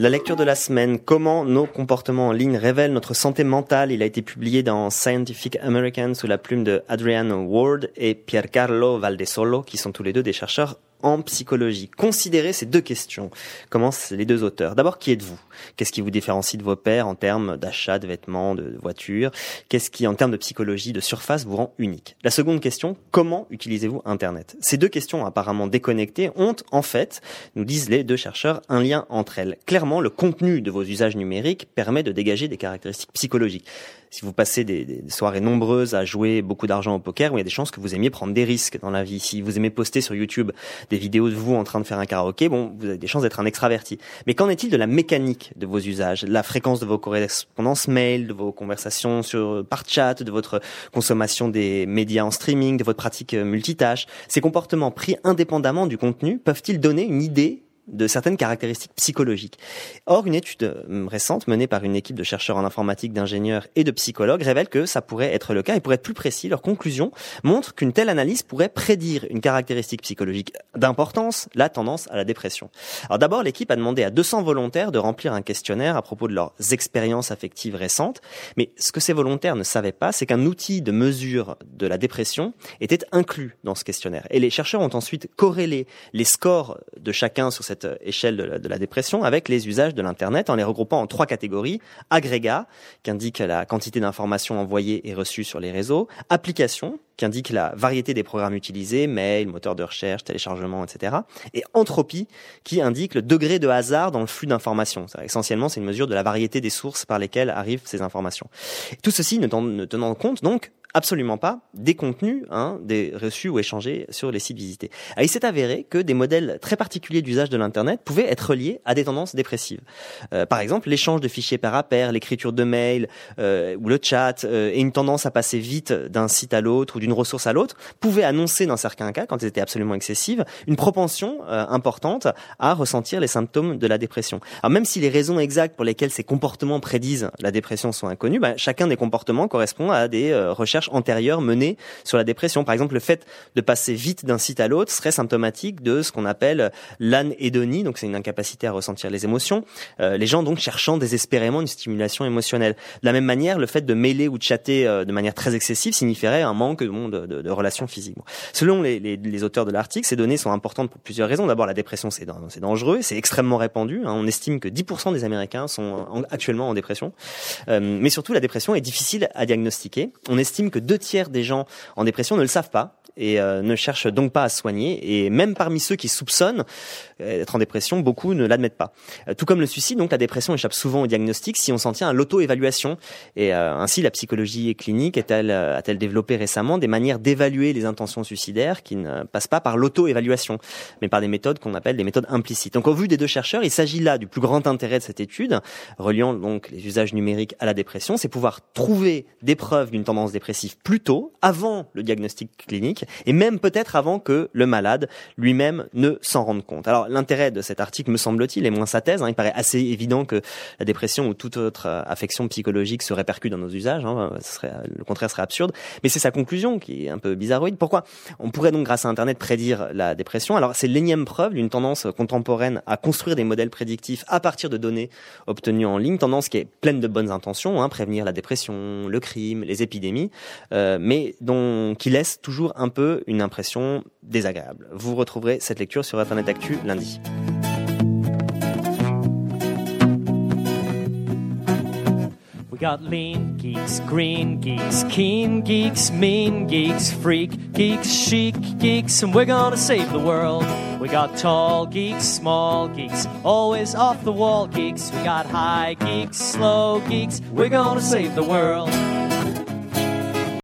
La lecture de la semaine, comment nos comportements en ligne révèlent notre santé mentale. Il a été publié dans Scientific American sous la plume de Adrian Ward et Piercarlo Valdesolo, qui sont tous les deux des chercheurs en psychologie. Considérez ces deux questions. Commencent les deux auteurs. D'abord, qui êtes-vous? Qu'est-ce qui vous différencie de vos pairs en termes d'achat, de vêtements, de voitures? Qu'est-ce qui, en termes de psychologie, de surface, vous rend unique? La seconde question, comment utilisez-vous Internet? Ces deux questions apparemment déconnectées ont, en fait, nous disent les deux chercheurs, un lien entre elles. Clairement, le contenu de vos usages numériques permet de dégager des caractéristiques psychologiques si vous passez des, soirées nombreuses à jouer beaucoup d'argent au poker, il y a des chances que vous aimiez prendre des risques dans la vie. Si vous aimez poster sur YouTube des vidéos de vous en train de faire un karaoké, bon, vous avez des chances d'être un extraverti. Mais qu'en est-il de la mécanique de vos usages, la fréquence de vos correspondances mail, de vos conversations sur par chat, de votre consommation des médias en streaming, de votre pratique euh, multitâche? Ces comportements pris indépendamment du contenu peuvent-ils donner une idée de certaines caractéristiques psychologiques. Or, une étude euh, récente menée par une équipe de chercheurs en informatique, d'ingénieurs et de psychologues révèle que ça pourrait être le cas. Et pour être plus précis, leur conclusion montre qu'une telle analyse pourrait prédire une caractéristique psychologique d'importance, la tendance à la dépression. Alors d'abord, l'équipe a demandé à 200 volontaires de remplir un questionnaire à propos de leurs expériences affectives récentes. Mais ce que ces volontaires ne savaient pas, c'est qu'un outil de mesure de la dépression était inclus dans ce questionnaire. Et les chercheurs ont ensuite corrélé les scores de chacun sur cette euh, échelle de la, dépression avec les usages de l'Internet en les regroupant en trois catégories. Agrégat, qui indique la quantité d'informations envoyées et reçues sur les réseaux. Application, qui indique la variété des programmes utilisés, mail, moteur de recherche, téléchargement, etc. Et entropie, qui indique le degré de hasard dans le flux d'informations. Essentiellement, c'est une mesure de la variété des sources par lesquelles arrivent ces informations. Tout ceci ne tenant compte donc absolument pas des contenus hein, des reçus ou échangés sur les sites visités. Alors, il s'est avéré que des modèles très particuliers d'usage de l'Internet pouvaient être liés à des tendances dépressives. Euh, par exemple, l'échange de fichiers par pair, l'écriture de mails euh, ou le chat euh, et une tendance à passer vite d'un site à l'autre ou d'une ressource à l'autre pouvaient annoncer dans certains cas, quand elles étaient absolument excessives, une propension euh, importante à ressentir les symptômes de la dépression. Alors même si les raisons exactes pour lesquelles ces comportements prédisent la dépression sont inconnues, bah, chacun des comportements correspond à des euh, recherches antérieure menée sur la dépression. Par exemple, le fait de passer vite d'un site à l'autre serait symptomatique de ce qu'on appelle l'anédonie, donc c'est une incapacité à ressentir les émotions. Euh, les gens donc cherchant désespérément une stimulation émotionnelle. De la même manière, le fait de mêler ou de chatter euh, de manière très excessive signifierait un manque de, de, de relations physiques. Selon les, les, les, auteurs de l'article, ces données sont importantes pour plusieurs raisons. D'abord, la dépression, c'est dangereux, c'est extrêmement répandu. Hein. On estime que 10% des Américains sont actuellement en dépression. Euh, mais surtout, la dépression est difficile à diagnostiquer. On estime que deux tiers des gens en dépression ne le savent pas et euh, ne cherchent donc pas à soigner. Et même parmi ceux qui soupçonnent euh, être en dépression, beaucoup ne l'admettent pas. Euh, tout comme le suicide, donc la dépression échappe souvent au diagnostic si on s'en tient à l'auto-évaluation. Et ainsi, la psychologie clinique est-elle a-t-elle développé récemment des manières d'évaluer les intentions suicidaires qui ne passent pas par l'auto-évaluation, mais par des méthodes qu'on appelle des méthodes implicites. Donc au vu des deux chercheurs, il s'agit là du plus grand intérêt de cette étude, reliant donc les usages numériques à la dépression, c'est pouvoir trouver des preuves d'une tendance dépressive plus tôt, avant le diagnostic clinique, et même peut-être avant que le malade lui-même ne s'en rende compte. Alors l'intérêt de cet article, me semble-t-il, est moins sa thèse. Hein. Il paraît assez évident que la dépression ou toute autre euh, affection psychologique se répercute dans nos usages. Hein. Serait, le contraire serait absurde. Mais c'est sa conclusion qui est un peu bizarroïde. Pourquoi On pourrait donc, grâce à Internet, prédire la dépression? Alors c'est l'énième preuve d'une tendance contemporaine à construire des modèles prédictifs à partir de données obtenues en ligne, tendance qui est pleine de bonnes intentions, hein, prévenir la dépression, le crime, les épidémies, euh, mais dont qui laisse toujours un peu une impression désagréable. Vous retrouverez cette lecture sur Internet Actu lundi. Got lean geeks, green geeks, keen geeks, mean geeks, freak geeks, chic geeks, and we're gonna save the world. We got tall geeks, small geeks, always off the wall geeks. We got high geeks, slow geeks, we're gonna save the world.